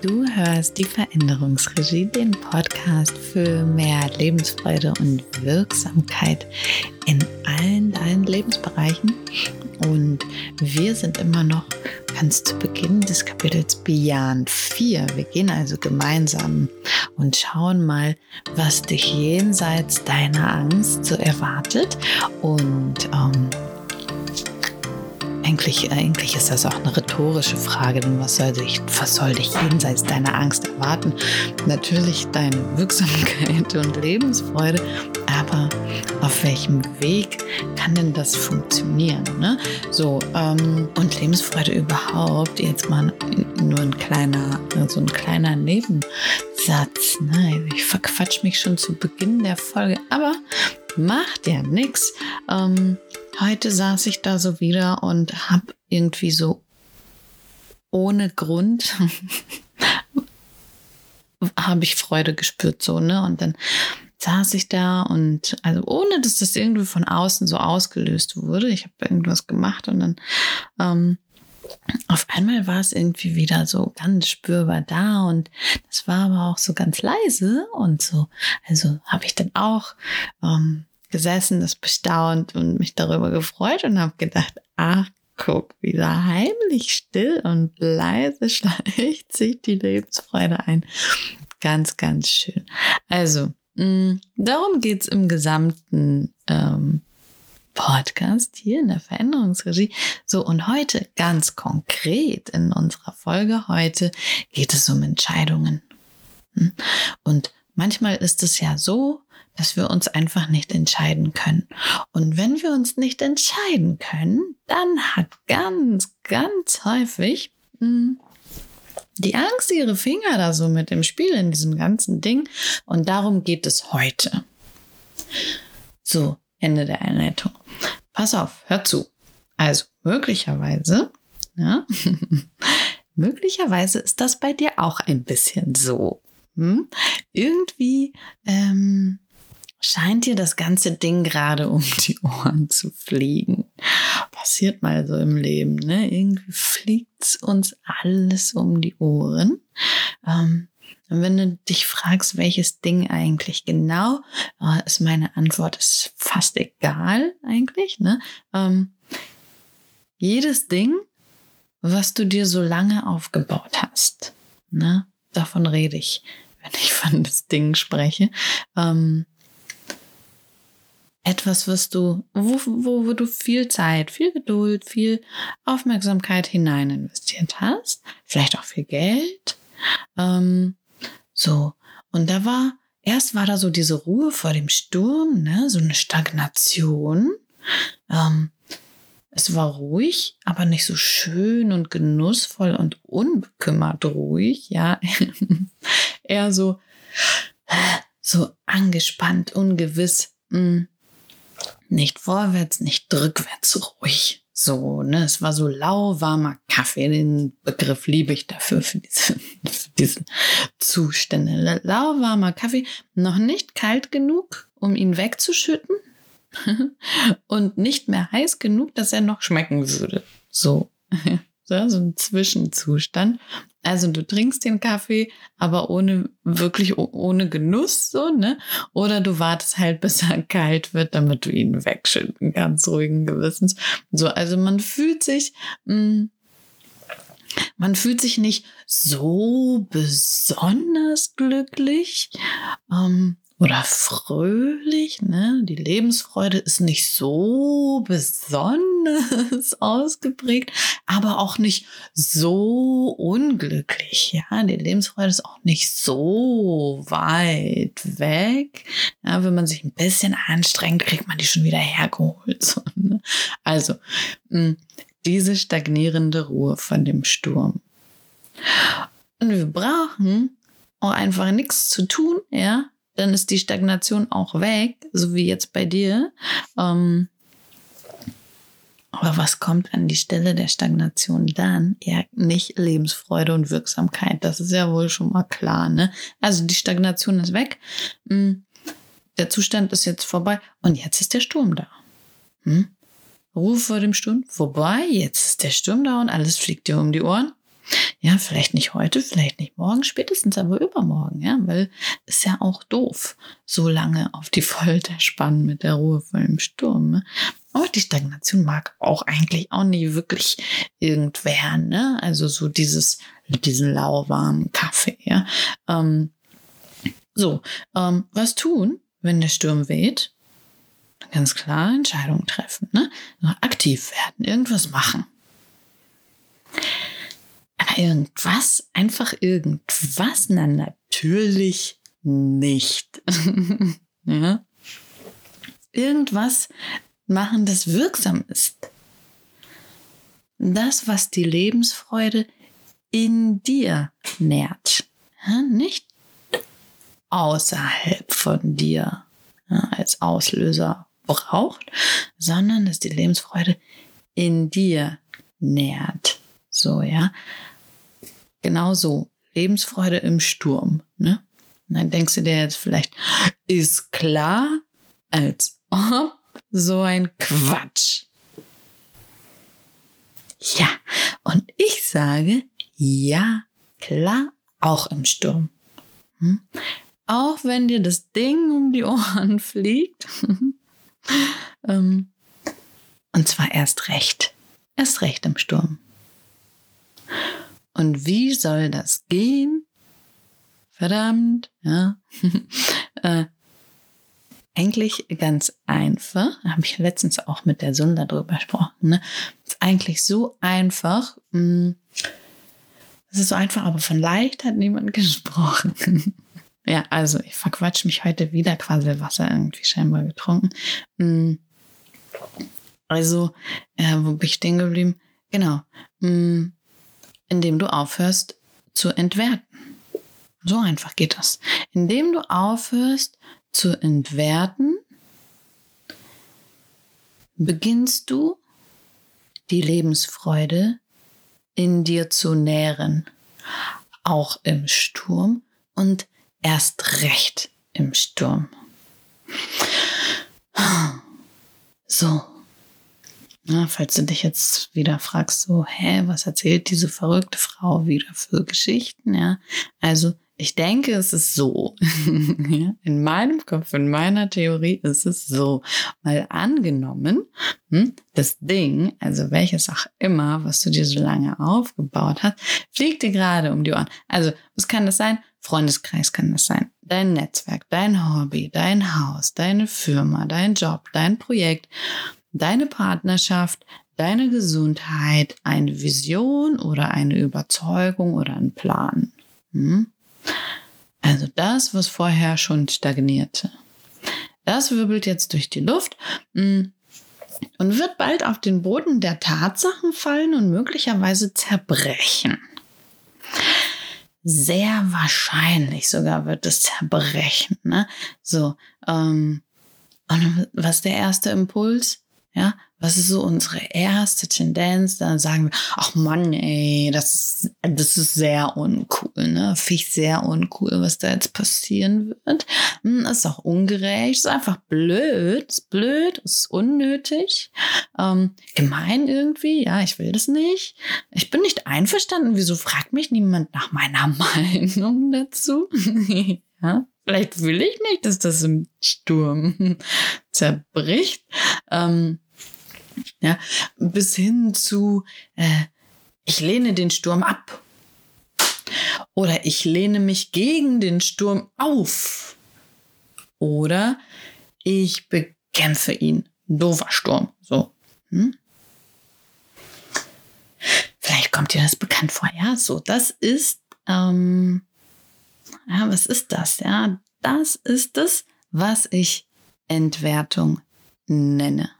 Du hörst die Veränderungsregie, den Podcast für mehr Lebensfreude und Wirksamkeit in allen deinen Lebensbereichen. Und wir sind immer noch ganz zu Beginn des Kapitels Beyond 4. Wir gehen also gemeinsam und schauen mal, was dich jenseits deiner Angst so erwartet. Und ähm, eigentlich, eigentlich ist das auch eine rhetorische Frage, denn was soll, dich, was soll dich jenseits deiner Angst erwarten? Natürlich deine Wirksamkeit und Lebensfreude, aber auf welchem Weg kann denn das funktionieren? Ne? So, ähm, und Lebensfreude überhaupt, jetzt mal nur ein kleiner, so ein kleiner Nebensatz. Ne? Ich verquatsch mich schon zu Beginn der Folge, aber macht ja nichts. Ähm, heute saß ich da so wieder und habe irgendwie so ohne Grund habe ich Freude gespürt so ne und dann saß ich da und also ohne dass das irgendwie von außen so ausgelöst wurde ich habe irgendwas gemacht und dann ähm, auf einmal war es irgendwie wieder so ganz spürbar da und das war aber auch so ganz leise und so. Also habe ich dann auch ähm, gesessen, das bestaunt und mich darüber gefreut und habe gedacht, ach, guck, wieder heimlich still und leise schleicht sich die Lebensfreude ein. Ganz, ganz schön. Also, mh, mm, darum geht's im gesamten ähm, Podcast hier in der Veränderungsregie. So, und heute ganz konkret in unserer Folge heute geht es um Entscheidungen. Hm? Und manchmal ist es ja so, dass wir uns einfach nicht entscheiden können. Und wenn wir uns nicht entscheiden können, dann hat ganz, ganz häufig hm, die Angst ihre Finger da so mit dem Spiel in diesem ganzen Ding. Und darum geht es heute. So, Ende der Einleitung. Pass auf, hör zu. Also möglicherweise, ja, möglicherweise ist das bei dir auch ein bisschen so. Hm? Irgendwie ähm, scheint dir das ganze Ding gerade um die Ohren zu fliegen. Passiert mal so im Leben, ne? Irgendwie fliegt uns alles um die Ohren. Ähm, und wenn du dich fragst, welches Ding eigentlich genau, äh, ist meine Antwort ist fast egal eigentlich. Ne? Ähm, jedes Ding, was du dir so lange aufgebaut hast, ne? davon rede ich, wenn ich von das Ding spreche. Ähm, etwas, was du, wo, wo, wo du viel Zeit, viel Geduld, viel Aufmerksamkeit hinein investiert hast, vielleicht auch viel Geld. Ähm, so. Und da war, erst war da so diese Ruhe vor dem Sturm, ne, so eine Stagnation. Ähm, es war ruhig, aber nicht so schön und genussvoll und unbekümmert ruhig, ja. Eher so, so angespannt, ungewiss. Mh. Nicht vorwärts, nicht rückwärts ruhig. So, ne, es war so lauwarmer Kaffee. Den Begriff liebe ich dafür, für diese, für diese Zustände. Lauwarmer Kaffee, noch nicht kalt genug, um ihn wegzuschütten. und nicht mehr heiß genug, dass er noch schmecken würde. So. so, ein Zwischenzustand. Also du trinkst den Kaffee, aber ohne wirklich ohne Genuss so, ne? Oder du wartest halt, bis er kalt wird, damit du ihn wegschütten kannst, ruhigen Gewissens. So, also man fühlt sich, mh, mm, man fühlt sich nicht so besonders glücklich. Ähm, oder fröhlich, ne? Die Lebensfreude ist nicht so besonders ausgeprägt, aber auch nicht so unglücklich, ja? Die Lebensfreude ist auch nicht so weit weg. Ja, wenn man sich ein bisschen anstrengt, kriegt man die schon wieder hergeholt. Ne? Also, mh, diese stagnierende Ruhe von dem Sturm. Und wir brauchen auch einfach nichts zu tun, ja, dann ist die Stagnation auch weg, so wie jetzt bei dir. Ähm, aber was kommt an die Stelle der Stagnation dann? Ja, nicht Lebensfreude und Wirksamkeit. Das ist ja wohl schon mal klar, ne? Also die Stagnation ist weg. Hm, der Zustand ist jetzt vorbei und jetzt ist der Sturm da. Hm? Ruhe vor dem Sturm vorbei. Jetzt ist der Sturm da und alles fliegt dir um die Ohren. Ja, vielleicht nicht heute, vielleicht nicht morgen, spätestens aber übermorgen, ja, weil ist ja auch doof, so lange auf die Folter spannen mit der Ruhe vor dem Sturm. Ne? Aber die Stagnation mag auch eigentlich auch nicht wirklich irgendwer, ne? Also so dieses, diesen lauwarmen Kaffee, ja. Ähm, so, ähm, was tun, wenn der Sturm weht? Ganz klar Entscheidungen treffen, ne? Aktiv werden, irgendwas machen. Aber irgendwas, einfach irgendwas, na natürlich nicht. ja? Irgendwas machen, das wirksam ist. Das, was die Lebensfreude in dir nährt. Nicht außerhalb von dir als Auslöser braucht, sondern dass die Lebensfreude in dir nährt. So, ja. Genauso. Lebensfreude im Sturm. Ne? Und dann denkst du dir jetzt vielleicht, ist klar, als ob so ein Quatsch. Ja, und ich sage, ja, klar, auch im Sturm. Hm? Auch wenn dir das Ding um die Ohren fliegt. ähm, und zwar erst recht. Erst recht im Sturm. Und wie soll das gehen? Verdammt, ja. äh, eigentlich ganz einfach. Habe ich letztens auch mit der Sunda drüber gesprochen. Ne? Ist eigentlich so einfach. Hm, es ist so einfach, aber von leicht hat niemand gesprochen. ja, also ich verquatsch mich heute wieder, quasi Wasser irgendwie scheinbar getrunken. Hm, also, äh, wo bin ich stehen geblieben? Genau. Hm, indem du aufhörst zu entwerten. So einfach geht das. Indem du aufhörst zu entwerten, beginnst du die Lebensfreude in dir zu nähren, auch im Sturm und erst recht im Sturm. So, na, falls du dich jetzt wieder fragst, so, hä, was erzählt diese verrückte Frau wieder für Geschichten, ja? Also, ich denke, es ist so. in meinem Kopf, in meiner Theorie ist es so. Mal angenommen, hm, das Ding, also welches auch immer, was du dir so lange aufgebaut hast, fliegt dir gerade um die Ohren. Also, was kann das sein? Freundeskreis kann das sein. Dein Netzwerk, dein Hobby, dein Haus, deine Firma, dein Job, dein Projekt, deine Partnerschaft, deine Gesundheit, eine Vision oder eine Überzeugung oder ein Plan. Hm? Also das, was vorher schon stagnierte. Das wirbelt jetzt durch die Luft mm, und wird bald auf den Boden der Tatsachen fallen und möglicherweise zerbrechen. Sehr wahrscheinlich sogar wird es zerbrechen. Ne? So, ähm, und was ist der erste Impuls? Ja, was ist so unsere erste Tendenz? Da sagen wir, ach Mann, ey, das ist, das ist sehr uncool, ne? Finde ich sehr uncool, was da jetzt passieren wird. Hm, ist auch ungerecht, ist einfach blöd, ist blöd, ist unnötig, ähm, gemein irgendwie, ja, ich will das nicht. Ich bin nicht einverstanden, wieso fragt mich niemand nach meiner Meinung dazu? ja, vielleicht will ich nicht, dass das im Sturm zerbricht. Ähm, ja, bis hin zu, äh, ich lehne den Sturm ab. Oder ich lehne mich gegen den Sturm auf. Oder ich bekämpfe ihn. Doofer Sturm. So. Hm? Vielleicht kommt dir das bekannt vor. Ja, so. Das ist, ähm, ja, was ist das? Ja, das ist es, was ich Entwertung nenne.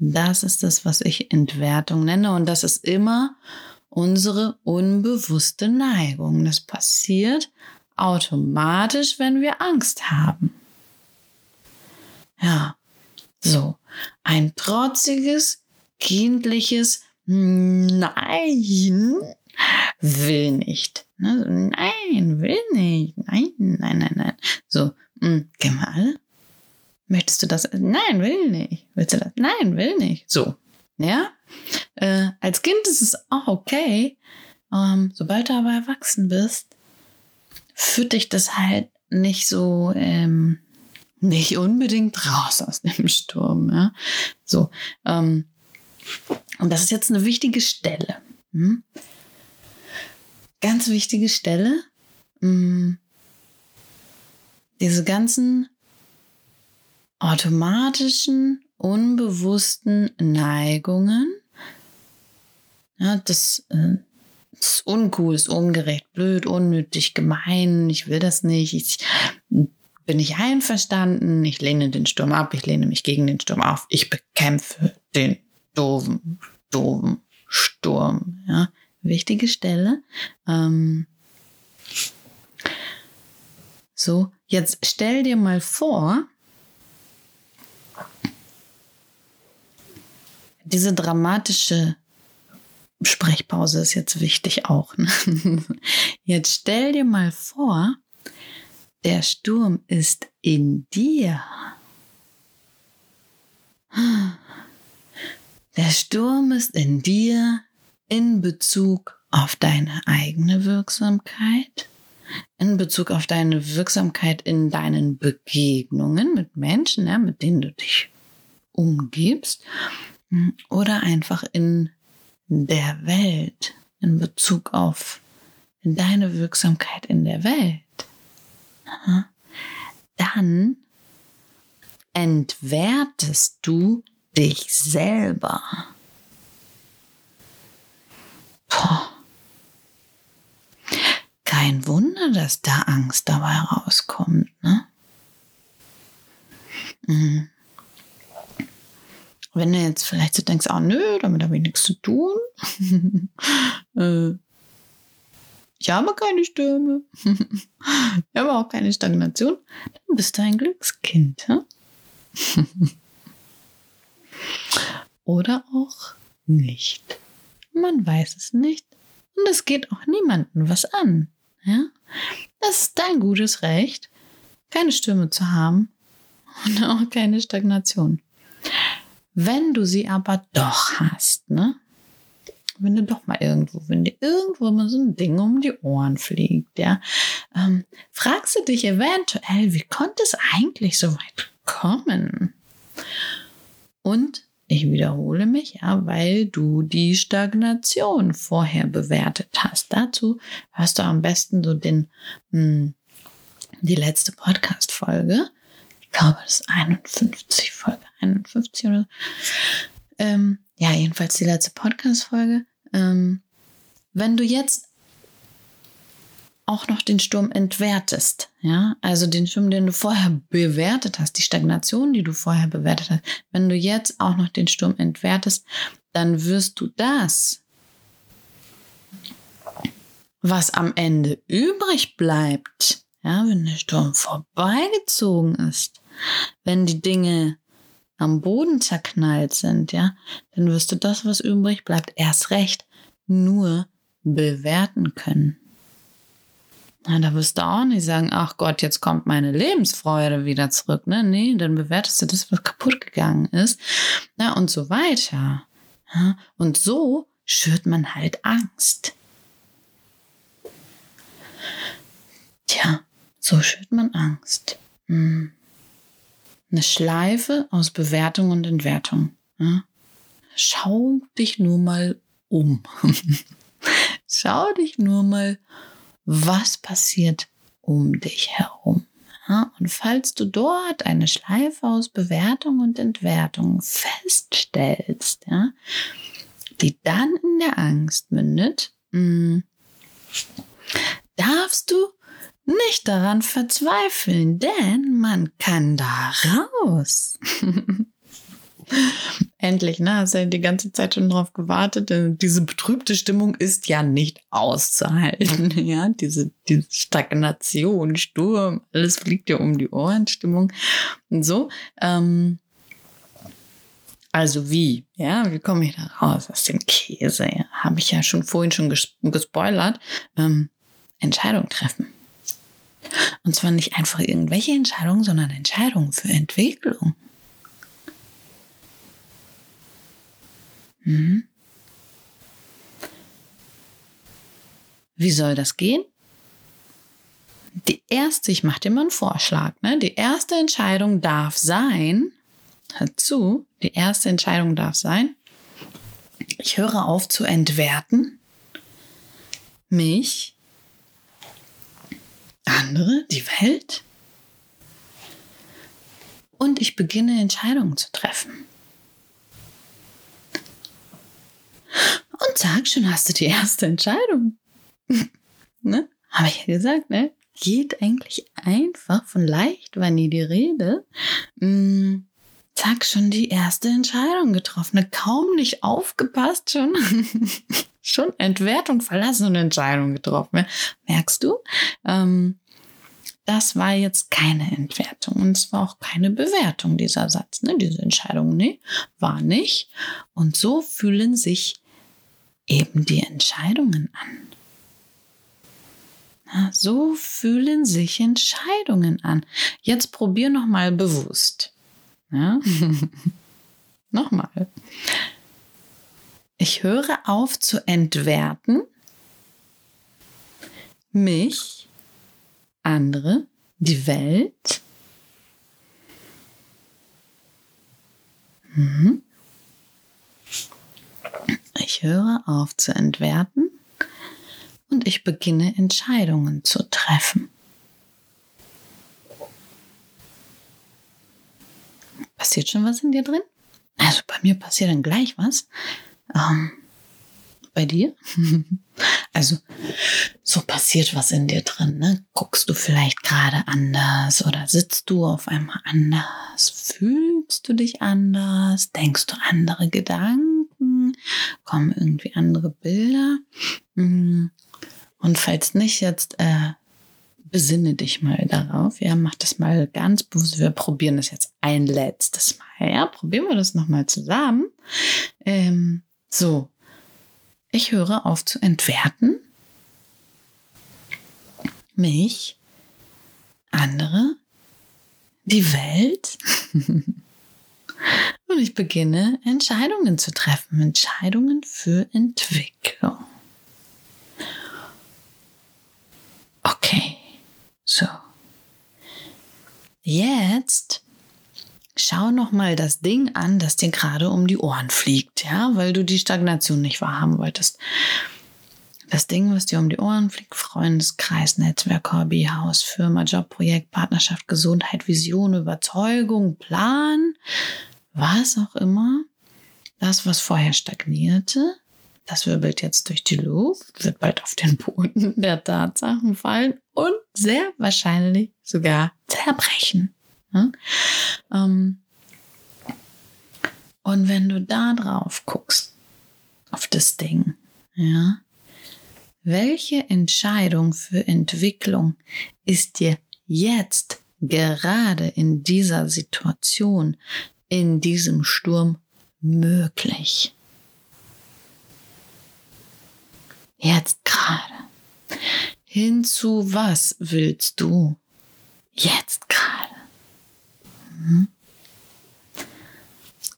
Das ist das, was ich Entwertung nenne. Und das ist immer unsere unbewusste Neigung. Das passiert automatisch, wenn wir Angst haben. Ja, so. Ein trotziges, kindliches Nein will nicht. Ne, nein, will nicht. Nein, nein, nein, nein. So, mh, geh mal Möchtest du das? Nein, will nicht. Willst du das? Nein, will nicht. So. Ja. Äh, als Kind ist es auch okay, ähm, sobald du aber erwachsen bist, führt dich das halt nicht so, ähm, nicht unbedingt raus aus dem Sturm. Ja? So, ähm, und das ist jetzt eine wichtige Stelle. Hm? Ganz wichtige Stelle. Hm. Diese ganzen automatischen, unbewussten Neigungen. Ja, das, äh, das ist uncool, ist ungerecht, blöd, unnötig, gemein, ich will das nicht, ich bin nicht einverstanden, ich lehne den Sturm ab, ich lehne mich gegen den Sturm auf, ich bekämpfe den doofen, doofen Sturm. Ja, wichtige Stelle. Ähm so, jetzt stell dir mal vor, diese dramatische Sprechpause ist jetzt wichtig auch. Ne? Jetzt stell dir mal vor, der Sturm ist in dir. Der Sturm ist in dir in Bezug auf deine eigene Wirksamkeit, in Bezug auf deine Wirksamkeit in deinen Begegnungen mit Menschen, mit denen du dich umgibst, oder einfach in der Welt, in Bezug auf deine Wirksamkeit in der Welt, dann entwertest du dich selber. Puh. Kein Wunder, dass da Angst dabei rauskommt, ne? Mhm. Wenn du jetzt vielleicht so denkst, oh nö, damit habe ich nichts zu tun. äh, ich habe keine Stürme. ich habe auch keine Stagnation. Dann bist du ein Glückskind. Ja? Oder auch nicht. Man weiß es nicht. Und es geht auch niemandem was an. Ja? Das ist dein gutes Recht, keine Stürme zu haben und auch keine Stagnation. Wenn du sie aber doch hast, ne? Wenn du doch mal irgendwo, wenn dir irgendwo mal so ein Ding um die Ohren fliegt, ja, ähm, fragst du dich eventuell, wie konnte es eigentlich so weit kommen? Und ich wiederhole mich, ja, weil du die Stagnation vorher bewertet hast. Dazu hörst du am besten so den, mh, hm, die letzte Podcast-Folge. Ich glaube, das ist 51, Folge 51 oder so. Ähm, ja, jedenfalls die letzte Podcast-Folge. Ähm, wenn du jetzt auch noch den Sturm entwertest. Ja, also den Sturm, den du vorher bewertet hast, die Stagnation, die du vorher bewertet hast. Wenn du jetzt auch noch den Sturm entwertest, dann wirst du das, was am Ende übrig bleibt, ja, wenn der Sturm vorbeigezogen ist, wenn die Dinge am Boden zerknallt sind, ja, dann wirst du das, was übrig bleibt, erst recht nur bewerten können. Na, da wirst du auch nicht sagen, ach Gott, jetzt kommt meine Lebensfreude wieder zurück. Ne? Nee, dann bewertest du das, was kaputt gegangen ist. Na, und so weiter. Ja, und so schürt man halt Angst. Tja, so schürt man Angst. Hm. Eine Schleife aus Bewertung und Entwertung. Ja? Schau dich nur mal um. Schau dich nur mal was passiert um dich herum. Ja, und falls du dort eine Schleife aus Bewertung und Entwertung feststellst, ja, die dann in der Angst mündet, mh, mm, darfst du nicht daran verzweifeln, denn man kann da raus. Endlich, ne? Hast ja die ganze Zeit schon drauf gewartet. Diese betrübte Stimmung ist ja nicht auszuhalten. Ja, diese, diese Stagnation, Sturm, alles fliegt ja um die Ohren, Stimmung und so. Ähm, also wie? Ja, wie komme ich da raus aus dem Käse? Ja, Habe ich ja schon vorhin schon ges gespoilert. Ähm, Entscheidung treffen. Und zwar nicht einfach irgendwelche Entscheidungen, sondern Entscheidungen für Entwicklung. Mhm. Wie soll das gehen? Die erste, ich mache dir mal einen Vorschlag, ne? Die erste Entscheidung darf sein, hör zu, die erste Entscheidung darf sein, ich höre auf zu entwerten, mich, andere, die Welt, und ich beginne Entscheidungen zu treffen. Und sag schon, hast du die erste Entscheidung. ne? Habe ich ja gesagt, ne? Geht eigentlich einfach von leicht war nie die Rede. Mm, zack, schon die erste Entscheidung getroffen. Kaum nicht aufgepasst, schon, schon Entwertung verlassen und Entscheidung getroffen. Merkst du? Ähm, das war jetzt keine Entwertung und es war auch keine Bewertung dieser Satz. Ne? Diese Entscheidung, nee, war nicht. Und so fühlen sich eben die Entscheidungen an. Na, so fühlen sich Entscheidungen an. Jetzt probier noch mal bewusst. Ja? Nochmal. Ich höre auf zu entwerten, mich, andere, die Welt. Mhm. Ich höre auf zu entwerten und ich beginne Entscheidungen zu treffen. Passiert schon was in dir drin? Also bei mir passiert dann gleich was. Ähm, bei dir? also so passiert was in dir drin. Ne? Guckst du vielleicht gerade anders oder sitzt du auf einmal anders? Fühlst du dich anders? Denkst du andere Gedanken? Kommen irgendwie andere Bilder? Hm. Und falls nicht, jetzt äh, besinne dich mal darauf. Ja, mach das mal ganz bewusst. Wir probieren das jetzt ein letztes Mal. Ja, probieren wir das nochmal zusammen. Ähm, so, ich höre auf zu entwerten. Mich, andere, die Welt. Und ich beginne Entscheidungen zu treffen. Entscheidungen für Entwicklung. Okay, so. Jetzt schau noch mal das Ding an, das dir gerade um die Ohren fliegt, ja, weil du die Stagnation nicht wahrhaben wolltest. Das Ding, was dir um die Ohren fliegt, Freundeskreis, Netzwerk, Hobby, Haus, Firma, Jobprojekt, Partnerschaft, Gesundheit, Vision, Überzeugung, Plan, was auch immer. Das, was vorher stagnierte, das wirbelt jetzt durch die Luft, wird bald auf den Boden der Tatsachen fallen und sehr wahrscheinlich sogar zerbrechen. Ja? Ähm, und wenn du da drauf guckst, auf das Ding, ja, welche Entscheidung für Entwicklung ist dir jetzt gerade in dieser Situation, in diesem Sturm möglich? Jetzt gerade. Hinzu was willst du jetzt gerade? Hm?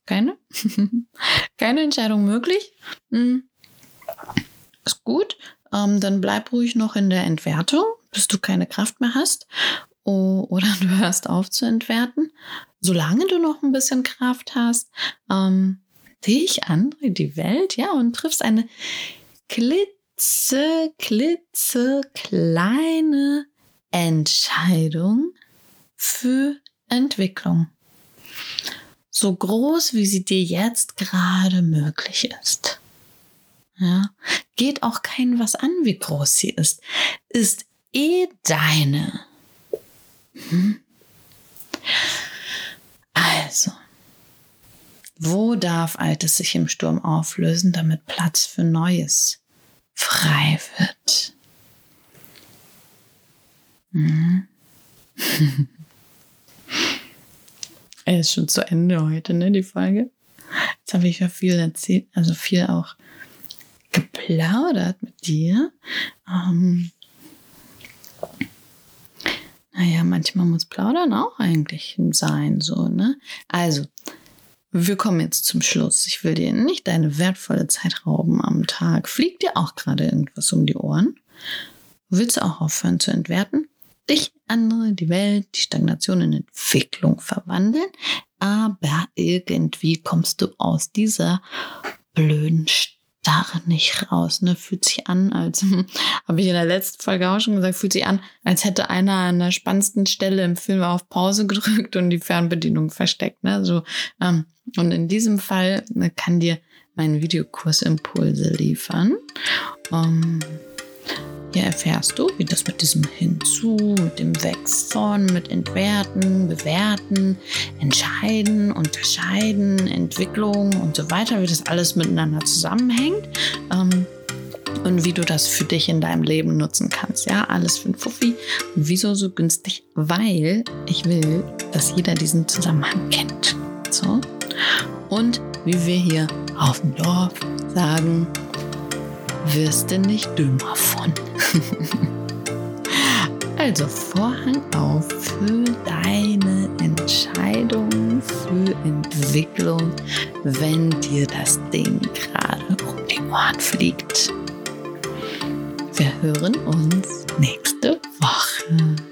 Keine? Keine Entscheidung möglich? Hm. Ist gut. Ähm, dann bleib ruhig noch in der Entwertung, bis du keine Kraft mehr hast. Oder du hörst auf zu entwerten. Solange du noch ein bisschen Kraft hast, ähm, dich, andere, die Welt, ja, und triffst eine klitze, klitze kleine Entscheidung für Entwicklung. So groß, wie sie dir jetzt gerade möglich ist. Ja, geht auch kein was an, wie groß sie ist. Ist eh deine. Hm? Also, wo darf Altes sich im Sturm auflösen, damit Platz für Neues frei wird? Hm? Er ist schon zu Ende heute, ne, die Folge. Jetzt habe ich ja viel erzählt, also viel auch geplaudert mit dir. Ähm, naja, manchmal muss Plaudern auch eigentlich sein, so, ne? Also, wir kommen jetzt zum Schluss. Ich will dir nicht deine wertvolle Zeit rauben am Tag. Fliegt dir auch gerade irgendwas um die Ohren? willst du auch aufhören zu entwerten, dich, andere, die Welt, die Stagnation in Entwicklung verwandeln, aber irgendwie kommst du aus dieser blöden Starre nicht raus. Ne? Fühlt sich an, als, habe ich in der letzten Folge auch schon gesagt, fühlt sich an, als hätte einer an der spannendsten Stelle im Film auf Pause gedrückt und die Fernbedienung versteckt. Ne? So, ähm, und in diesem Fall ne, kann dir mein Videokurs Impulse liefern. Ähm, hier erfährst du, wie das mit diesem Hinzu, mit dem von, mit Entwerten, Bewerten, Entscheiden, Unterscheiden, Entwicklung und so weiter, wie das alles miteinander zusammenhängt. Ähm, und wie du das für dich in deinem Leben nutzen kannst. Ja, alles für ein Fuffi. Wieso so günstig? Weil ich will, dass jeder diesen Zusammenhang kennt. So. Und wie wir hier auf dem Dorf sagen, wirst du nicht dümmer von. also Vorhang auf für deine Entscheidung, für Entwicklung, wenn dir das Ding gerade um die Ohren fliegt. Wir hören uns nächste Woche.